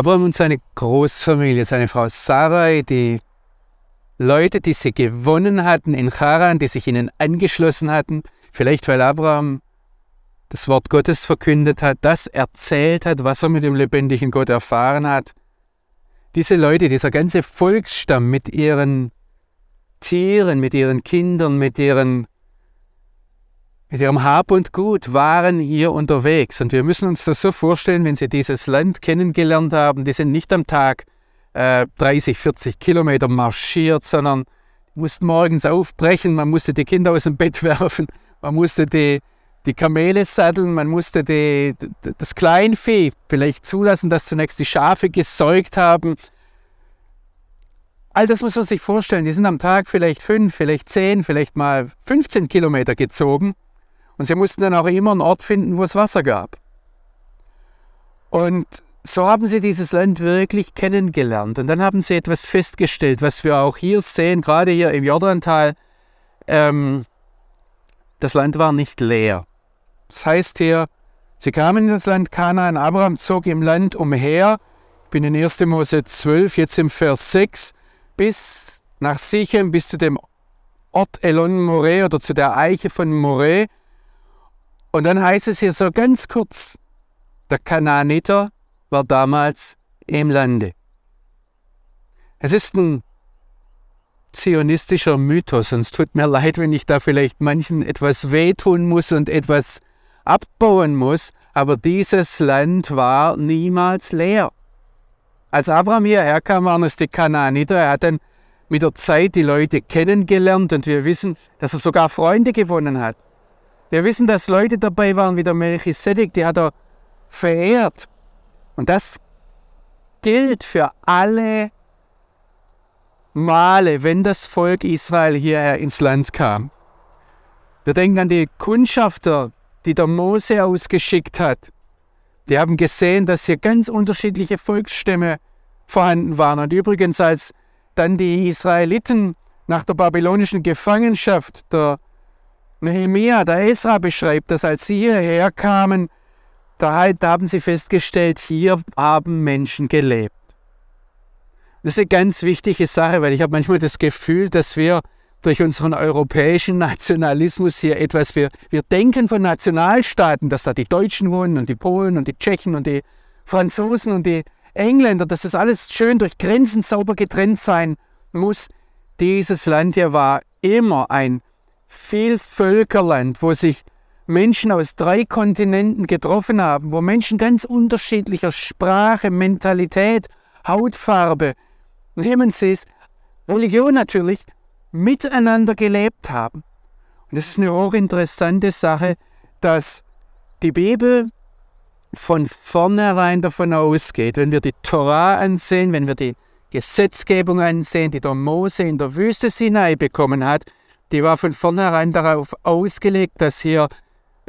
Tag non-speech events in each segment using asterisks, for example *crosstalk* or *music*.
Abraham und seine Großfamilie, seine Frau Sarai, die Leute, die sie gewonnen hatten in Charan, die sich ihnen angeschlossen hatten, vielleicht weil Abraham das Wort Gottes verkündet hat, das erzählt hat, was er mit dem lebendigen Gott erfahren hat. Diese Leute, dieser ganze Volksstamm mit ihren Tieren, mit ihren Kindern, mit ihren mit ihrem Hab und Gut waren hier unterwegs. Und wir müssen uns das so vorstellen, wenn sie dieses Land kennengelernt haben, die sind nicht am Tag äh, 30, 40 Kilometer marschiert, sondern mussten morgens aufbrechen, man musste die Kinder aus dem Bett *laughs* werfen, man musste die, die Kamele satteln, man musste die, das Kleinvieh vielleicht zulassen, dass zunächst die Schafe gesäugt haben. All das muss man sich vorstellen. Die sind am Tag vielleicht fünf, vielleicht zehn, vielleicht mal 15 Kilometer gezogen. Und sie mussten dann auch immer einen Ort finden, wo es Wasser gab. Und so haben sie dieses Land wirklich kennengelernt. Und dann haben sie etwas festgestellt, was wir auch hier sehen, gerade hier im Jordantal. Ähm, das Land war nicht leer. Das heißt hier, sie kamen in das Land Kanaan, Abraham zog im Land umher, ich bin in 1. Mose 12, jetzt im Vers 6, bis nach Sichem, bis zu dem Ort Elon Moreh oder zu der Eiche von Moreh. Und dann heißt es hier so ganz kurz, der Kanaaniter war damals im Lande. Es ist ein zionistischer Mythos und es tut mir leid, wenn ich da vielleicht manchen etwas wehtun muss und etwas abbauen muss, aber dieses Land war niemals leer. Als Abraham hierher kam, waren es die Kanaaniter. Er hat dann mit der Zeit die Leute kennengelernt und wir wissen, dass er sogar Freunde gewonnen hat. Wir wissen, dass Leute dabei waren wie der Melchisedek, die hat er verehrt. Und das gilt für alle Male, wenn das Volk Israel hierher ins Land kam. Wir denken an die Kundschafter, die der Mose ausgeschickt hat. Die haben gesehen, dass hier ganz unterschiedliche Volksstämme vorhanden waren. Und übrigens, als dann die Israeliten nach der babylonischen Gefangenschaft, der Nehemia, der Esra beschreibt, dass als sie hierher kamen, da, da haben sie festgestellt, hier haben Menschen gelebt. Das ist eine ganz wichtige Sache, weil ich habe manchmal das Gefühl, dass wir durch unseren europäischen Nationalismus hier etwas, wir, wir denken von Nationalstaaten, dass da die Deutschen wohnen und die Polen und die Tschechen und die Franzosen und die Engländer, dass das alles schön durch Grenzen sauber getrennt sein muss. Dieses Land hier war immer ein Vielvölkerland, wo sich Menschen aus drei Kontinenten getroffen haben, wo Menschen ganz unterschiedlicher Sprache, Mentalität, Hautfarbe, nehmen Sie es, Religion natürlich, miteinander gelebt haben. Und das ist eine hochinteressante Sache, dass die Bibel von vornherein davon ausgeht, wenn wir die Torah ansehen, wenn wir die Gesetzgebung ansehen, die der Mose in der Wüste Sinai bekommen hat, die war von vornherein darauf ausgelegt, dass hier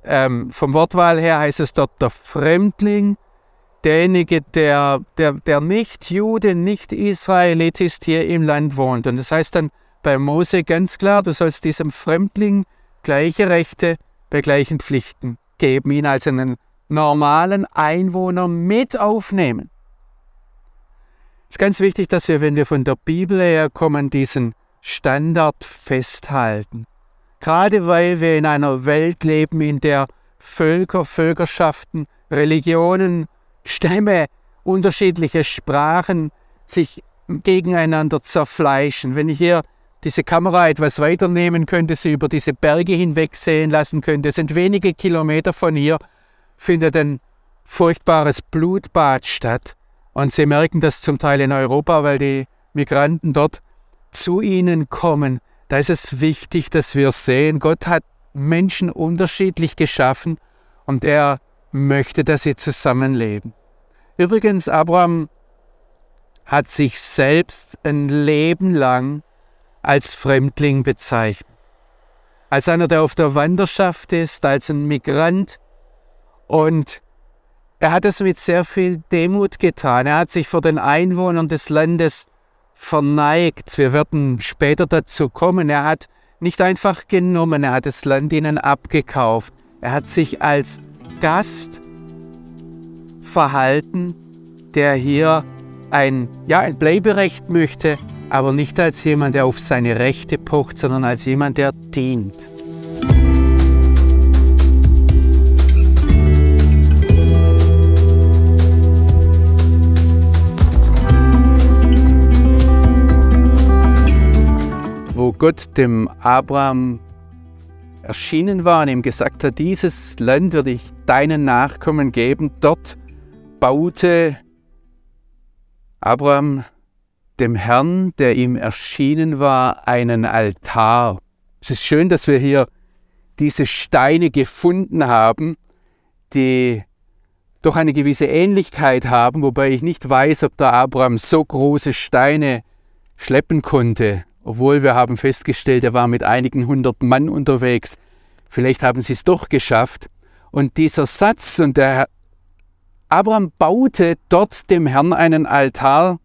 ähm, vom Wortwahl her heißt es dort der Fremdling, derjenige, der, der, der nicht Jude, nicht Israelit ist, hier im Land wohnt. Und das heißt dann bei Mose ganz klar, du sollst diesem Fremdling gleiche Rechte bei gleichen Pflichten geben, ihn als einen normalen Einwohner mit aufnehmen. Es ist ganz wichtig, dass wir, wenn wir von der Bibel her kommen, diesen Standard festhalten. Gerade weil wir in einer Welt leben, in der Völker, Völkerschaften, Religionen, Stämme, unterschiedliche Sprachen sich gegeneinander zerfleischen. Wenn ich hier diese Kamera etwas weiternehmen könnte, sie über diese Berge hinweg sehen lassen könnte, sind wenige Kilometer von hier, findet ein furchtbares Blutbad statt. Und Sie merken das zum Teil in Europa, weil die Migranten dort zu Ihnen kommen da ist es wichtig, dass wir sehen, Gott hat Menschen unterschiedlich geschaffen und er möchte, dass sie zusammenleben. Übrigens, Abraham hat sich selbst ein Leben lang als Fremdling bezeichnet. Als einer, der auf der Wanderschaft ist, als ein Migrant. Und er hat es mit sehr viel Demut getan. Er hat sich vor den Einwohnern des Landes verneigt. Wir werden später dazu kommen. Er hat nicht einfach genommen, er hat das Land ihnen abgekauft. Er hat sich als Gast verhalten der hier ein, ja, ein Bleiberecht möchte, aber nicht als jemand, der auf seine Rechte pocht, sondern als jemand, der dient. Gott dem Abraham erschienen war und ihm gesagt hat, dieses Land würde ich deinen Nachkommen geben, dort baute Abraham dem Herrn, der ihm erschienen war, einen Altar. Es ist schön, dass wir hier diese Steine gefunden haben, die doch eine gewisse Ähnlichkeit haben, wobei ich nicht weiß, ob der Abraham so große Steine schleppen konnte, obwohl wir haben festgestellt, er war mit einigen hundert Mann unterwegs. Vielleicht haben sie es doch geschafft. Und dieser Satz, und der Abraham baute dort dem Herrn einen Altar,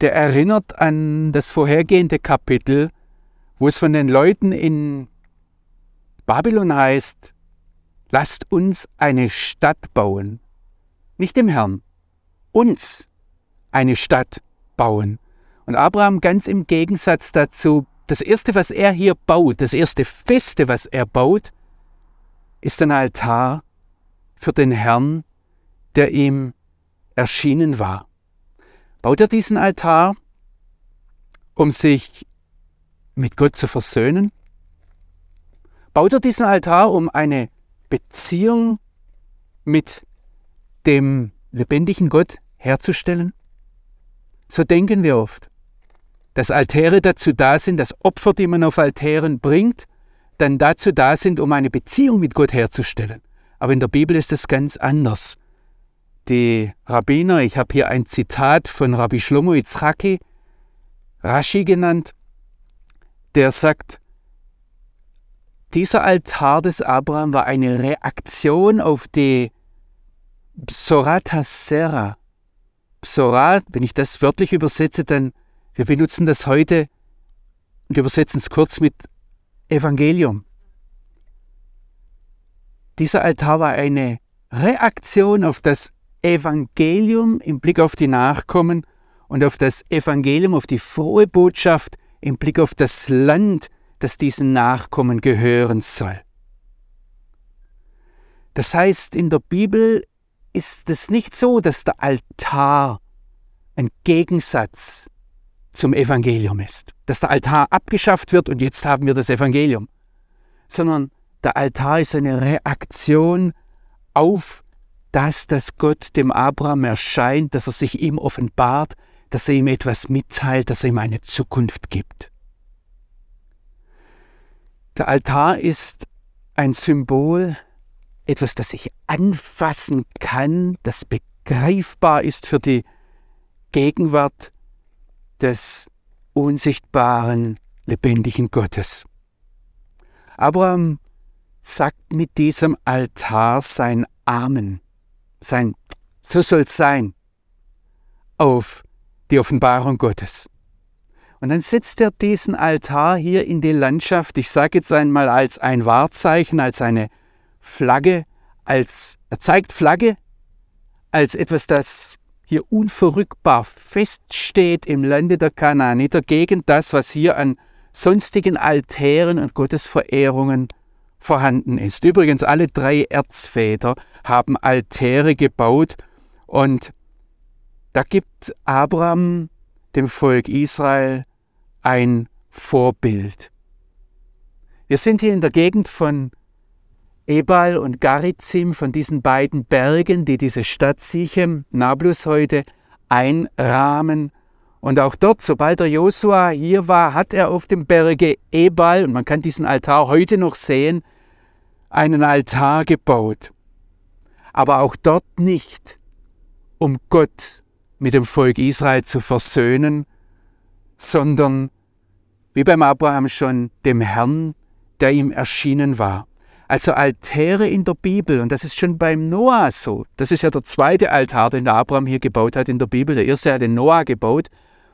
der erinnert an das vorhergehende Kapitel, wo es von den Leuten in Babylon heißt, lasst uns eine Stadt bauen. Nicht dem Herrn, uns eine Stadt bauen. Und Abraham ganz im Gegensatz dazu, das Erste, was er hier baut, das erste Feste, was er baut, ist ein Altar für den Herrn, der ihm erschienen war. Baut er diesen Altar, um sich mit Gott zu versöhnen? Baut er diesen Altar, um eine Beziehung mit dem lebendigen Gott herzustellen? So denken wir oft, dass Altäre dazu da sind, dass Opfer, die man auf Altären bringt, dann dazu da sind, um eine Beziehung mit Gott herzustellen. Aber in der Bibel ist es ganz anders die Rabbiner, ich habe hier ein Zitat von Rabbi Shlomo Yitzchaki, Rashi genannt, der sagt, dieser Altar des Abraham war eine Reaktion auf die Psorat Hasera. Psorat, wenn ich das wörtlich übersetze, dann, wir benutzen das heute und übersetzen es kurz mit Evangelium. Dieser Altar war eine Reaktion auf das Evangelium im Blick auf die Nachkommen und auf das Evangelium, auf die frohe Botschaft im Blick auf das Land, das diesen Nachkommen gehören soll. Das heißt, in der Bibel ist es nicht so, dass der Altar ein Gegensatz zum Evangelium ist, dass der Altar abgeschafft wird und jetzt haben wir das Evangelium, sondern der Altar ist eine Reaktion auf das, dass Gott dem Abraham erscheint, dass er sich ihm offenbart, dass er ihm etwas mitteilt, dass er ihm eine Zukunft gibt. Der Altar ist ein Symbol, etwas, das ich anfassen kann, das begreifbar ist für die Gegenwart des unsichtbaren, lebendigen Gottes. Abraham sagt mit diesem Altar sein Amen sein, so soll es sein, auf die Offenbarung Gottes. Und dann setzt er diesen Altar hier in die Landschaft, ich sage jetzt einmal als ein Wahrzeichen, als eine Flagge, als, er zeigt Flagge als etwas, das hier unverrückbar feststeht im Lande der Kanaaniter gegen das, was hier an sonstigen Altären und Gottesverehrungen vorhanden ist. Übrigens, alle drei Erzväter haben Altäre gebaut und da gibt Abraham dem Volk Israel ein Vorbild. Wir sind hier in der Gegend von Ebal und Garizim, von diesen beiden Bergen, die diese Stadt Sichem, Nablus heute, einrahmen. Und auch dort, sobald der Josua hier war, hat er auf dem Berge Ebal, und man kann diesen Altar heute noch sehen, einen Altar gebaut. Aber auch dort nicht, um Gott mit dem Volk Israel zu versöhnen, sondern, wie beim Abraham schon, dem Herrn, der ihm erschienen war. Also Altäre in der Bibel, und das ist schon beim Noah so. Das ist ja der zweite Altar, den der Abraham hier gebaut hat in der Bibel. Der erste hat den Noah gebaut.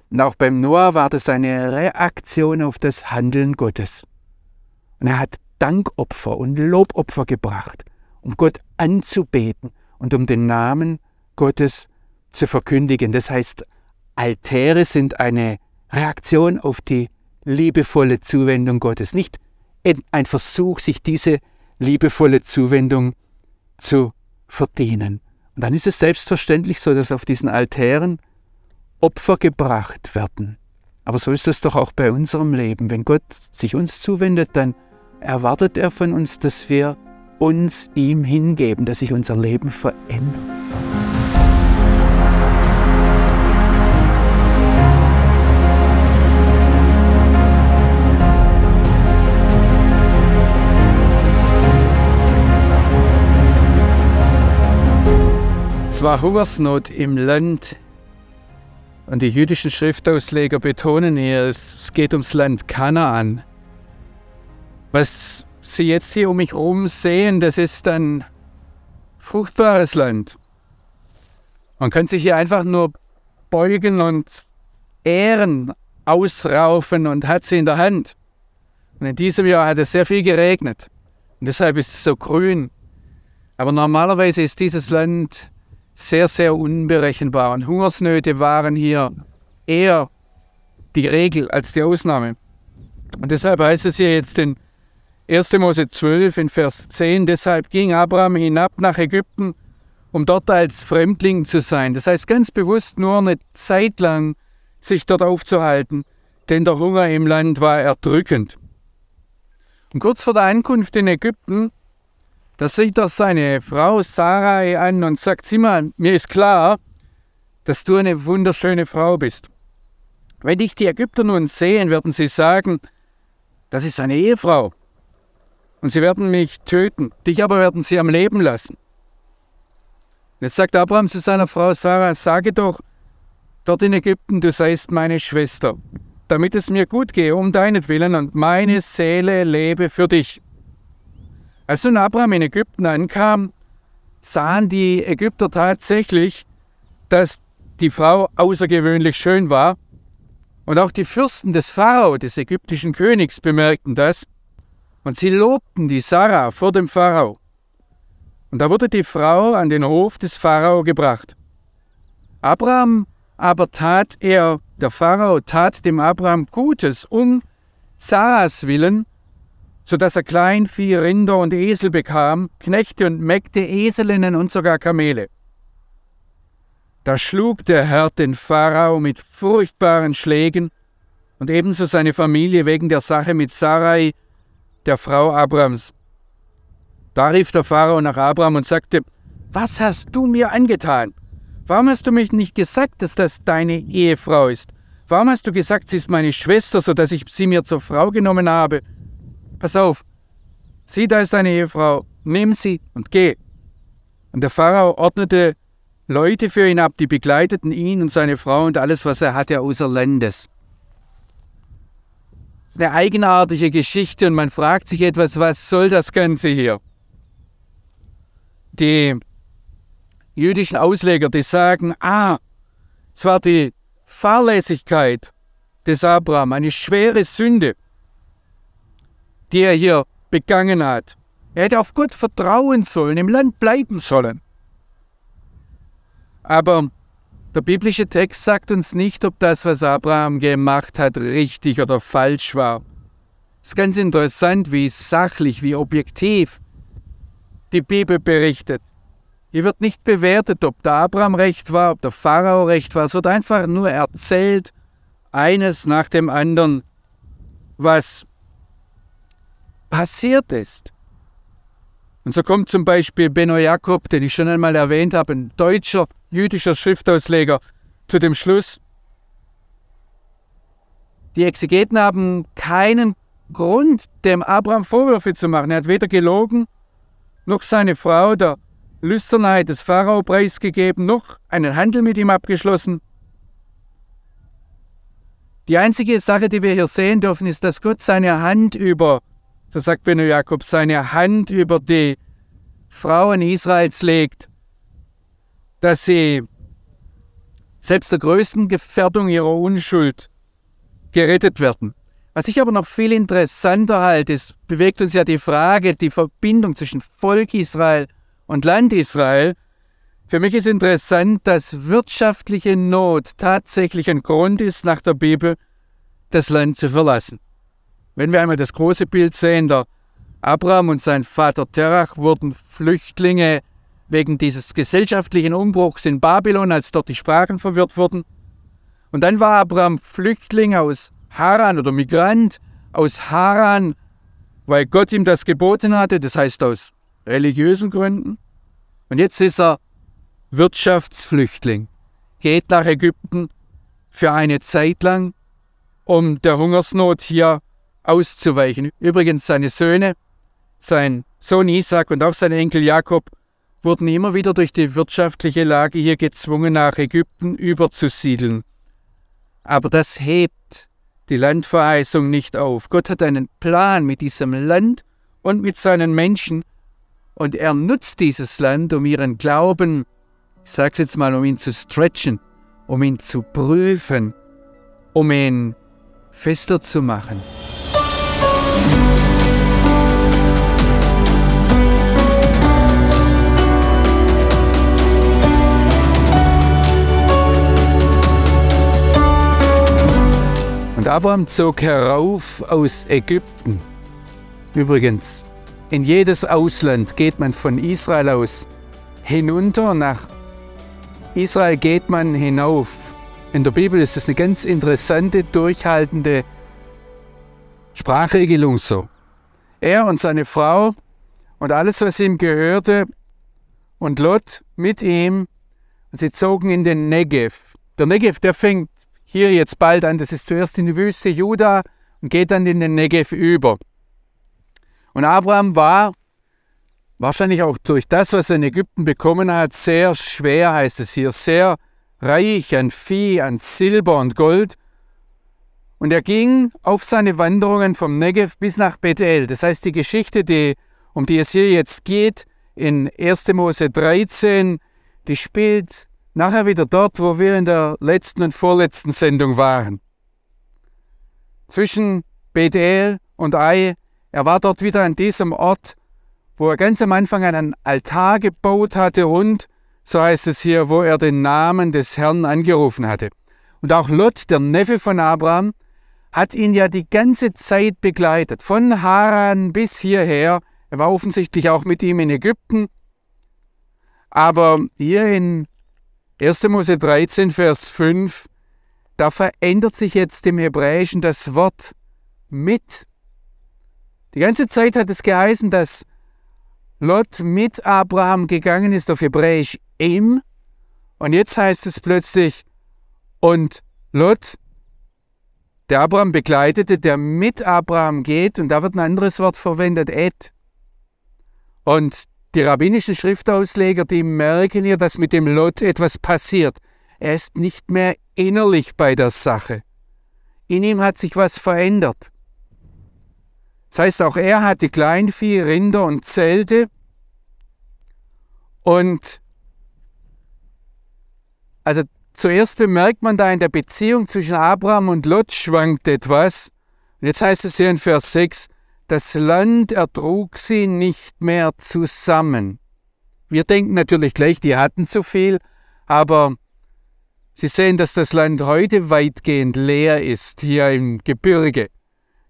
Und auch beim Noah war das eine Reaktion auf das Handeln Gottes. Und er hat Dankopfer und Lobopfer gebracht, um Gott anzubeten und um den Namen Gottes zu verkündigen. Das heißt, Altäre sind eine Reaktion auf die liebevolle Zuwendung Gottes, nicht ein Versuch, sich diese liebevolle Zuwendung zu verdienen. Und dann ist es selbstverständlich so, dass auf diesen Altären Opfer gebracht werden. Aber so ist es doch auch bei unserem Leben. Wenn Gott sich uns zuwendet, dann erwartet er von uns, dass wir uns ihm hingeben, dass sich unser Leben verändert. Es war Hungersnot im Land und die jüdischen Schriftausleger betonen hier, es geht ums Land Kanaan. Was Sie jetzt hier um mich herum sehen, das ist ein fruchtbares Land. Man kann sich hier einfach nur beugen und Ähren ausraufen und hat sie in der Hand. Und in diesem Jahr hat es sehr viel geregnet. Und deshalb ist es so grün. Aber normalerweise ist dieses Land sehr, sehr unberechenbar. Und Hungersnöte waren hier eher die Regel als die Ausnahme. Und deshalb heißt es hier jetzt in 1. Mose 12 in Vers 10, deshalb ging Abraham hinab nach Ägypten, um dort als Fremdling zu sein. Das heißt ganz bewusst nur eine Zeit lang sich dort aufzuhalten, denn der Hunger im Land war erdrückend. Und kurz vor der Ankunft in Ägypten da sieht er seine Frau Sarai an und sagt, sieh mal, mir ist klar, dass du eine wunderschöne Frau bist. Wenn dich die Ägypter nun sehen, werden sie sagen, das ist eine Ehefrau. Und sie werden mich töten, dich aber werden sie am Leben lassen. Jetzt sagt Abraham zu seiner Frau Sarah, sage doch dort in Ägypten, du seist meine Schwester, damit es mir gut gehe um deinetwillen und meine Seele lebe für dich. Als nun Abraham in Ägypten ankam, sahen die Ägypter tatsächlich, dass die Frau außergewöhnlich schön war. Und auch die Fürsten des Pharao, des ägyptischen Königs, bemerkten das. Und sie lobten die Sarah vor dem Pharao. Und da wurde die Frau an den Hof des Pharao gebracht. Abraham aber tat er, der Pharao tat dem Abraham Gutes um Sarahs willen, so dass er Kleinvieh, Rinder und Esel bekam, Knechte und Mägde, Eselinnen und sogar Kamele. Da schlug der Herr den Pharao mit furchtbaren Schlägen und ebenso seine Familie wegen der Sache mit Sarai, der Frau Abrams. Da rief der Pharao nach Abraham und sagte, Was hast du mir angetan? Warum hast du mich nicht gesagt, dass das deine Ehefrau ist? Warum hast du gesagt, sie ist meine Schwester, so dass ich sie mir zur Frau genommen habe? Pass auf, sieh, da ist deine Ehefrau, nimm sie und geh. Und der Pharao ordnete Leute für ihn ab, die begleiteten ihn und seine Frau und alles, was er hatte, außer Landes. Eine eigenartige Geschichte und man fragt sich etwas, was soll das Ganze hier? Die jüdischen Ausleger, die sagen, ah, es war die Fahrlässigkeit des Abraham, eine schwere Sünde die er hier begangen hat. Er hätte auf Gott vertrauen sollen, im Land bleiben sollen. Aber der biblische Text sagt uns nicht, ob das, was Abraham gemacht hat, richtig oder falsch war. Es ist ganz interessant, wie sachlich, wie objektiv die Bibel berichtet. Hier wird nicht bewertet, ob der Abraham recht war, ob der Pharao recht war. Es wird einfach nur erzählt, eines nach dem anderen, was passiert ist. Und so kommt zum Beispiel Benno Jakob, den ich schon einmal erwähnt habe, ein deutscher jüdischer Schriftausleger, zu dem Schluss, die Exegeten haben keinen Grund, dem Abraham Vorwürfe zu machen. Er hat weder gelogen, noch seine Frau der Lüsternheit des Pharao preisgegeben, noch einen Handel mit ihm abgeschlossen. Die einzige Sache, die wir hier sehen dürfen, ist, dass Gott seine Hand über so sagt Benno Jakob, seine Hand über die Frauen Israels legt, dass sie selbst der größten Gefährdung ihrer Unschuld gerettet werden. Was ich aber noch viel interessanter halte, es bewegt uns ja die Frage, die Verbindung zwischen Volk Israel und Land Israel, Für mich ist interessant, dass wirtschaftliche Not tatsächlich ein Grund ist, nach der Bibel das Land zu verlassen. Wenn wir einmal das große Bild sehen, der Abraham und sein Vater Terach wurden Flüchtlinge wegen dieses gesellschaftlichen Umbruchs in Babylon, als dort die Sprachen verwirrt wurden. Und dann war Abraham Flüchtling aus Haran oder Migrant aus Haran, weil Gott ihm das geboten hatte, das heißt aus religiösen Gründen. Und jetzt ist er Wirtschaftsflüchtling, geht nach Ägypten für eine Zeit lang, um der Hungersnot hier auszuweichen. Übrigens seine Söhne, sein Sohn Isaac und auch sein Enkel Jakob wurden immer wieder durch die wirtschaftliche Lage hier gezwungen, nach Ägypten überzusiedeln. Aber das hebt die Landverheißung nicht auf. Gott hat einen Plan mit diesem Land und mit seinen Menschen und er nutzt dieses Land, um ihren Glauben, ich sage es jetzt mal, um ihn zu stretchen, um ihn zu prüfen, um ihn fester zu machen. Abraham zog herauf aus Ägypten. Übrigens, in jedes Ausland geht man von Israel aus hinunter, nach Israel geht man hinauf. In der Bibel ist es eine ganz interessante, durchhaltende Sprachregelung so. Er und seine Frau und alles, was ihm gehörte, und Lot mit ihm, und sie zogen in den Negev. Der Negev, der fängt hier jetzt bald an. Das ist zuerst in die Wüste Juda und geht dann in den Negev über. Und Abraham war wahrscheinlich auch durch das, was er in Ägypten bekommen hat, sehr schwer, heißt es hier, sehr reich an Vieh, an Silber und Gold. Und er ging auf seine Wanderungen vom Negev bis nach Bethel. Das heißt, die Geschichte, die, um die es hier jetzt geht, in 1. Mose 13, die spielt nachher wieder dort, wo wir in der letzten und vorletzten Sendung waren. Zwischen Bethel und Ai, er war dort wieder an diesem Ort, wo er ganz am Anfang einen Altar gebaut hatte und, so heißt es hier, wo er den Namen des Herrn angerufen hatte. Und auch Lot, der Neffe von Abraham, hat ihn ja die ganze Zeit begleitet, von Haran bis hierher. Er war offensichtlich auch mit ihm in Ägypten. Aber hier in 1. Mose 13, Vers 5, da verändert sich jetzt im Hebräischen das Wort mit. Die ganze Zeit hat es geheißen, dass Lot mit Abraham gegangen ist auf Hebräisch im. Und jetzt heißt es plötzlich, und Lot, der Abraham begleitete, der mit Abraham geht, und da wird ein anderes Wort verwendet, et. Und die rabbinischen Schriftausleger, die merken hier, dass mit dem Lot etwas passiert. Er ist nicht mehr innerlich bei der Sache. In ihm hat sich was verändert. Das heißt, auch er hatte Kleinvieh, Rinder und Zelte. Und also zuerst bemerkt man da in der Beziehung zwischen Abraham und Lot schwankt etwas. Und jetzt heißt es hier in Vers 6, das Land ertrug sie nicht mehr zusammen. Wir denken natürlich gleich, die hatten zu viel, aber Sie sehen, dass das Land heute weitgehend leer ist, hier im Gebirge.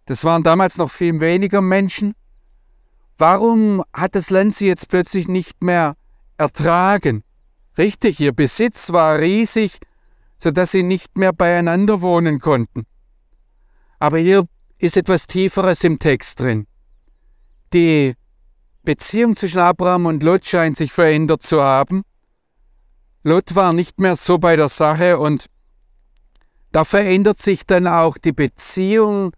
Das waren damals noch viel weniger Menschen. Warum hat das Land sie jetzt plötzlich nicht mehr ertragen? Richtig, ihr Besitz war riesig, sodass sie nicht mehr beieinander wohnen konnten. Aber hier ist etwas Tieferes im Text drin. Die Beziehung zwischen Abraham und Lot scheint sich verändert zu haben. Lot war nicht mehr so bei der Sache und da verändert sich dann auch die Beziehung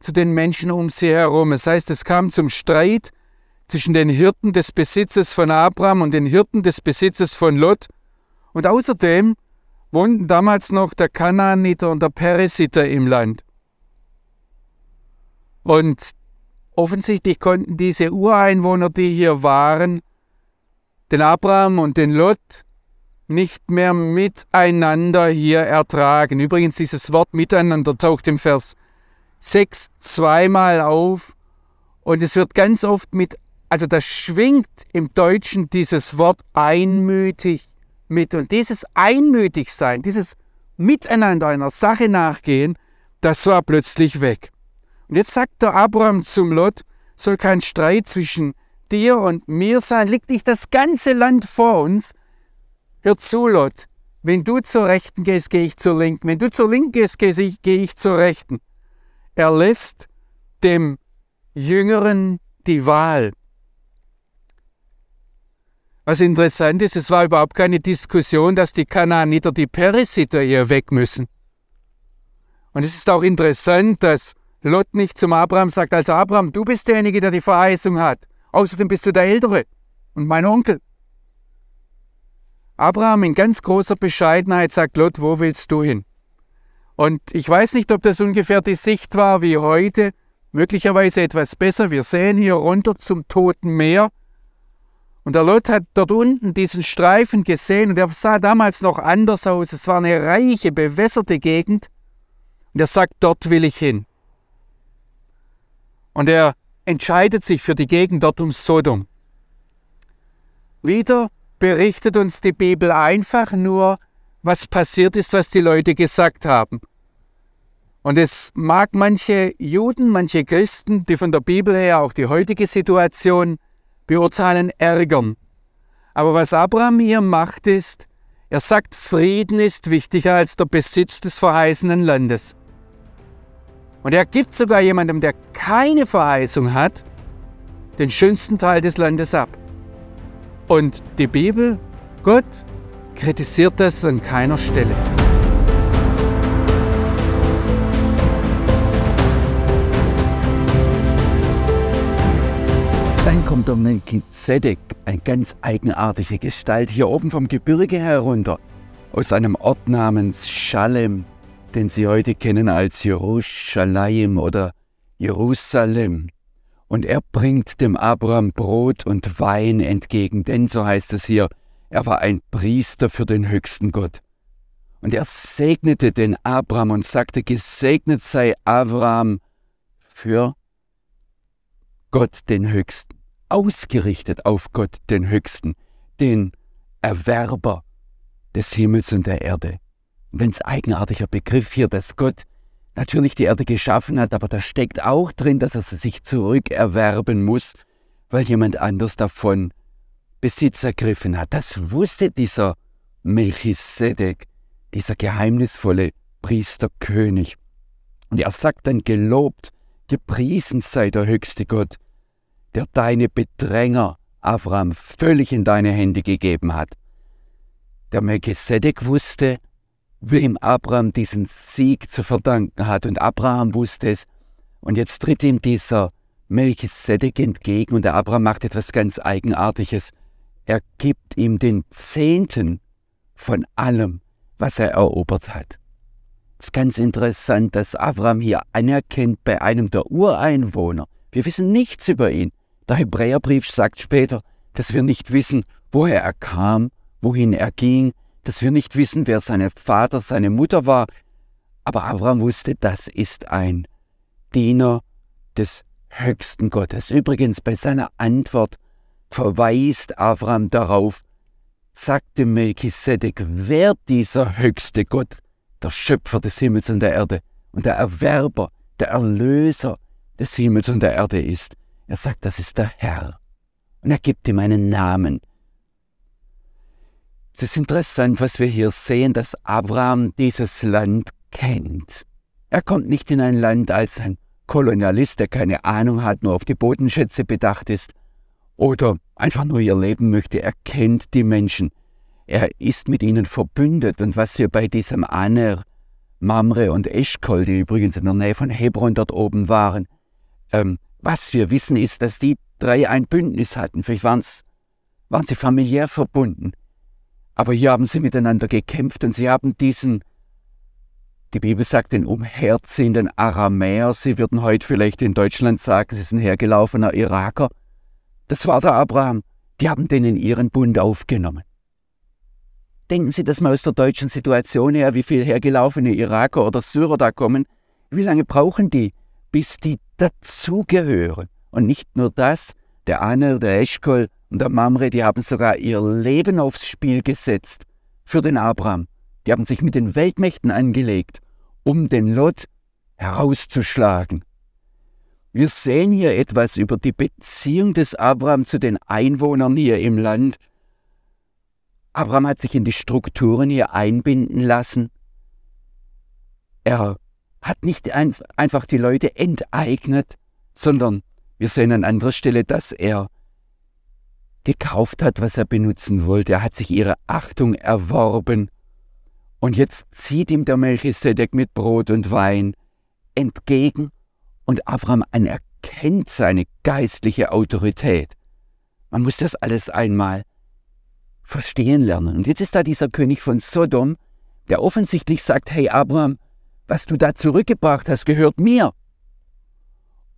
zu den Menschen um sie herum. Das heißt, es kam zum Streit zwischen den Hirten des Besitzes von Abraham und den Hirten des Besitzes von Lot. Und außerdem wohnten damals noch der Kanaaniter und der Peresiter im Land. Und offensichtlich konnten diese Ureinwohner, die hier waren, den Abraham und den Lot nicht mehr miteinander hier ertragen. Übrigens, dieses Wort miteinander taucht im Vers 6 zweimal auf und es wird ganz oft mit also das schwingt im Deutschen dieses Wort einmütig mit. Und dieses Einmütigsein, dieses Miteinander einer Sache nachgehen, das war plötzlich weg. Und jetzt sagt der Abraham zum Lot, soll kein Streit zwischen dir und mir sein, liegt nicht das ganze Land vor uns. Hör zu, Lot, wenn du zur Rechten gehst, gehe ich zur Linken. Wenn du zur Linken gehst, gehe ich, zur Rechten. Er lässt dem Jüngeren die Wahl. Was interessant ist, es war überhaupt keine Diskussion, dass die Kanaaniter die Peresiter hier weg müssen. Und es ist auch interessant, dass Lot nicht zum Abraham sagt, also Abraham, du bist derjenige, der die Verheißung hat. Außerdem bist du der Ältere und mein Onkel. Abraham in ganz großer Bescheidenheit sagt Lot, wo willst du hin? Und ich weiß nicht, ob das ungefähr die Sicht war wie heute, möglicherweise etwas besser. Wir sehen hier runter zum Toten Meer und der Lot hat dort unten diesen Streifen gesehen und er sah damals noch anders aus. Es war eine reiche, bewässerte Gegend. Und er sagt, dort will ich hin. Und er entscheidet sich für die Gegend dort um Sodom. Wieder berichtet uns die Bibel einfach nur, was passiert ist, was die Leute gesagt haben. Und es mag manche Juden, manche Christen, die von der Bibel her auch die heutige Situation beurteilen, ärgern. Aber was Abraham hier macht, ist, er sagt, Frieden ist wichtiger als der Besitz des verheißenen Landes. Und er gibt sogar jemandem, der keine Verheißung hat, den schönsten Teil des Landes ab. Und die Bibel, Gott, kritisiert das an keiner Stelle. Dann kommt der Melchizedek, eine ganz eigenartige Gestalt, hier oben vom Gebirge herunter, aus einem Ort namens Schalem, den Sie heute kennen als Jerusalem oder Jerusalem. Und er bringt dem Abraham Brot und Wein entgegen, denn, so heißt es hier, er war ein Priester für den höchsten Gott. Und er segnete den Abraham und sagte, gesegnet sei Abraham für Gott den Höchsten ausgerichtet auf Gott, den Höchsten, den Erwerber des Himmels und der Erde. Ganz eigenartiger Begriff hier, dass Gott natürlich die Erde geschaffen hat, aber da steckt auch drin, dass er sie sich zurückerwerben muss, weil jemand anders davon Besitz ergriffen hat. Das wusste dieser Melchisedek, dieser geheimnisvolle Priesterkönig. Und er sagt dann, gelobt, gepriesen sei der höchste Gott, der deine Bedränger, Abraham, völlig in deine Hände gegeben hat. Der Melchisedek wusste, wem Abraham diesen Sieg zu verdanken hat, und Abraham wusste es. Und jetzt tritt ihm dieser Melchisedek entgegen, und der Abraham macht etwas ganz Eigenartiges. Er gibt ihm den Zehnten von allem, was er erobert hat. Es ist ganz interessant, dass Abraham hier anerkennt bei einem der Ureinwohner. Wir wissen nichts über ihn. Der Hebräerbrief sagt später, dass wir nicht wissen, woher er kam, wohin er ging, dass wir nicht wissen, wer sein Vater, seine Mutter war. Aber Abraham wusste, das ist ein Diener des höchsten Gottes. Übrigens, bei seiner Antwort verweist Abraham darauf, sagte Melchisedek, wer dieser höchste Gott, der Schöpfer des Himmels und der Erde und der Erwerber, der Erlöser des Himmels und der Erde ist. Er sagt, das ist der Herr. Und er gibt ihm einen Namen. Es ist interessant, was wir hier sehen, dass Abraham dieses Land kennt. Er kommt nicht in ein Land als ein Kolonialist, der keine Ahnung hat, nur auf die Bodenschätze bedacht ist oder einfach nur ihr Leben möchte. Er kennt die Menschen. Er ist mit ihnen verbündet. Und was wir bei diesem Aner, Mamre und Eschkol, die übrigens in der Nähe von Hebron dort oben waren, ähm, was wir wissen, ist, dass die drei ein Bündnis hatten. Vielleicht waren's, waren sie familiär verbunden. Aber hier haben sie miteinander gekämpft und sie haben diesen, die Bibel sagt, den umherziehenden Aramäer, sie würden heute vielleicht in Deutschland sagen, sie ein hergelaufener Iraker. Das war der Abraham. Die haben den in ihren Bund aufgenommen. Denken Sie das mal aus der deutschen Situation her, wie viele hergelaufene Iraker oder Syrer da kommen. Wie lange brauchen die, bis die dazugehören. Und nicht nur das, der Aner, der Eschkol und der Mamre, die haben sogar ihr Leben aufs Spiel gesetzt für den Abraham. Die haben sich mit den Weltmächten angelegt, um den Lot herauszuschlagen. Wir sehen hier etwas über die Beziehung des Abraham zu den Einwohnern hier im Land. Abraham hat sich in die Strukturen hier einbinden lassen. Er hat nicht einfach die Leute enteignet, sondern wir sehen an anderer Stelle, dass er gekauft hat, was er benutzen wollte. Er hat sich ihre Achtung erworben. Und jetzt zieht ihm der Melchisedek mit Brot und Wein entgegen und Abraham anerkennt seine geistliche Autorität. Man muss das alles einmal verstehen lernen. Und jetzt ist da dieser König von Sodom, der offensichtlich sagt, hey Abraham, was du da zurückgebracht hast, gehört mir.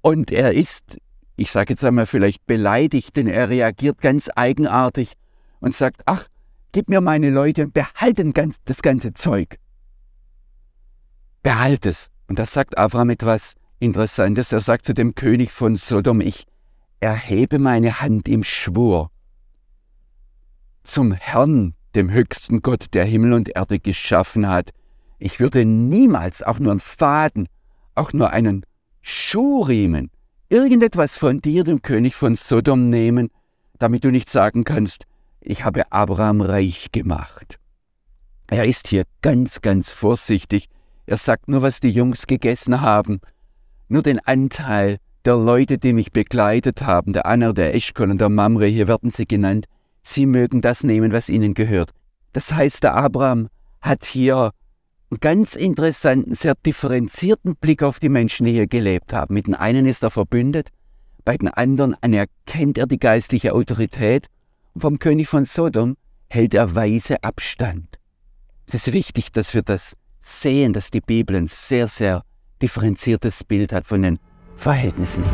Und er ist, ich sage jetzt einmal vielleicht beleidigt, denn er reagiert ganz eigenartig und sagt, ach, gib mir meine Leute und behalte das ganze Zeug. Behalt es. Und da sagt Abraham etwas Interessantes. Er sagt zu dem König von Sodom, ich erhebe meine Hand im Schwur zum Herrn, dem höchsten Gott, der Himmel und Erde geschaffen hat. Ich würde niemals auch nur einen Faden, auch nur einen Schuhriemen, irgendetwas von dir, dem König von Sodom, nehmen, damit du nicht sagen kannst, ich habe Abraham reich gemacht. Er ist hier ganz, ganz vorsichtig. Er sagt nur, was die Jungs gegessen haben. Nur den Anteil der Leute, die mich begleitet haben, der Anna, der Eschkol und der Mamre, hier werden sie genannt, sie mögen das nehmen, was ihnen gehört. Das heißt, der Abraham hat hier ganz interessanten, sehr differenzierten Blick auf die Menschen, die hier gelebt haben. Mit den einen ist er verbündet, bei den anderen anerkennt er die geistliche Autorität und vom König von Sodom hält er weise Abstand. Es ist wichtig, dass wir das sehen, dass die Bibel ein sehr, sehr differenziertes Bild hat von den Verhältnissen.